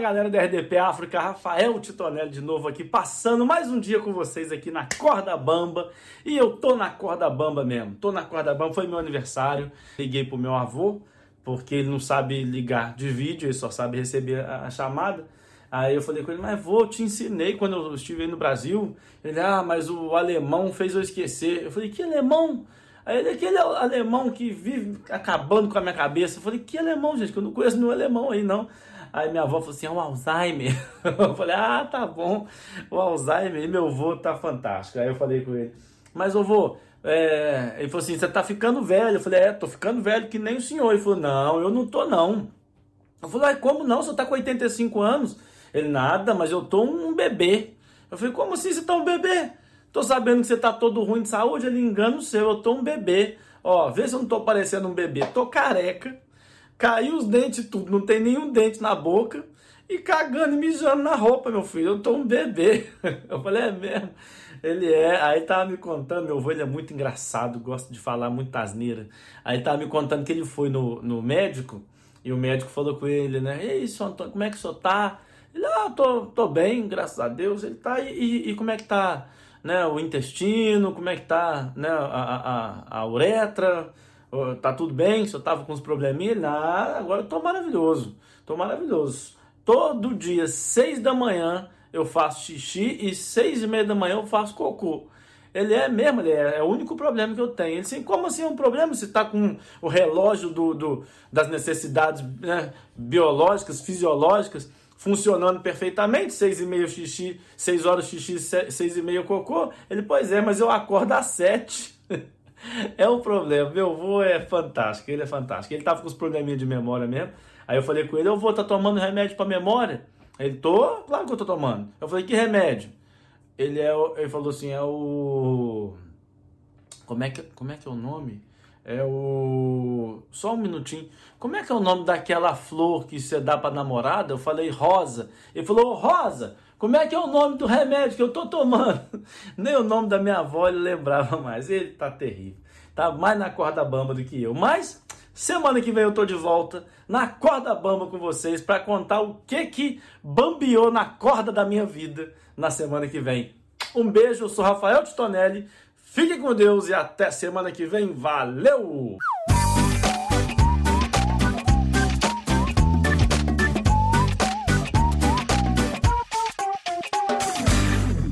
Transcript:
galera da RDP África, Rafael Titonelli de novo aqui, passando mais um dia com vocês aqui na Corda Bamba. E eu tô na Corda Bamba mesmo, tô na Corda Bamba, foi meu aniversário. Liguei pro meu avô, porque ele não sabe ligar de vídeo, ele só sabe receber a, a chamada. Aí eu falei com ele, mas vô, te ensinei quando eu estive aí no Brasil. Ele, ah, mas o alemão fez eu esquecer. Eu falei, que alemão? Aí ele, aquele alemão que vive acabando com a minha cabeça. Eu falei, que alemão, gente? Que eu não conheço nenhum alemão aí, não. Aí minha avó falou assim, é um Alzheimer. Eu falei, ah, tá bom, o Alzheimer. E meu avô tá fantástico. Aí eu falei com ele, mas ô vô, é... ele falou assim, você tá ficando velho. Eu falei, é, tô ficando velho que nem o senhor. Ele falou, não, eu não tô não. Eu falei, como não? Você tá com 85 anos? Ele, nada, mas eu tô um bebê. Eu falei, como assim você tá um bebê? Tô sabendo que você tá todo ruim de saúde, ele engana o seu, eu tô um bebê. Ó, vê se eu não tô parecendo um bebê. Tô careca, caiu os dentes tudo, não tem nenhum dente na boca e cagando e mijando na roupa, meu filho. Eu tô um bebê. Eu falei, é mesmo? Ele é. Aí tava me contando, meu avô ele é muito engraçado, gosta de falar muito asneira. Aí tava me contando que ele foi no, no médico e o médico falou com ele, né? E aí, Antônio, como é que o senhor tá? Ele, ah, tô, tô bem, graças a Deus. Ele tá, e, e, e como é que tá? né, o intestino, como é que tá né, a, a, a uretra, tá tudo bem, eu tava com uns probleminhas, nada, agora eu tô maravilhoso, tô maravilhoso. Todo dia, seis da manhã, eu faço xixi e seis e meia da manhã eu faço cocô. Ele é mesmo, ele é, é o único problema que eu tenho. Ele assim, como assim é um problema? Se está com o relógio do, do das necessidades né, biológicas, fisiológicas, funcionando perfeitamente, seis e meio xixi, seis horas xixi, seis e meio cocô. Ele, pois é, mas eu acordo às sete. é um problema. Meu avô é fantástico, ele é fantástico. Ele tava com os probleminha de memória mesmo. Aí eu falei com ele, eu vou tá tomando remédio para memória? Ele, tô, claro que eu tô tomando. Eu falei, que remédio? Ele, é, ele falou assim, é o... Como é que, como é, que é o nome? É o. Só um minutinho. Como é que é o nome daquela flor que você dá para namorada? Eu falei rosa. Ele falou, Rosa, como é que é o nome do remédio que eu tô tomando? Nem o nome da minha avó ele lembrava mais. Ele tá terrível. Tá mais na corda bamba do que eu. Mas semana que vem eu tô de volta na corda bamba com vocês para contar o que que bambiou na corda da minha vida na semana que vem. Um beijo, eu sou Rafael Titonelli. Fiquem com Deus e até semana que vem. Valeu!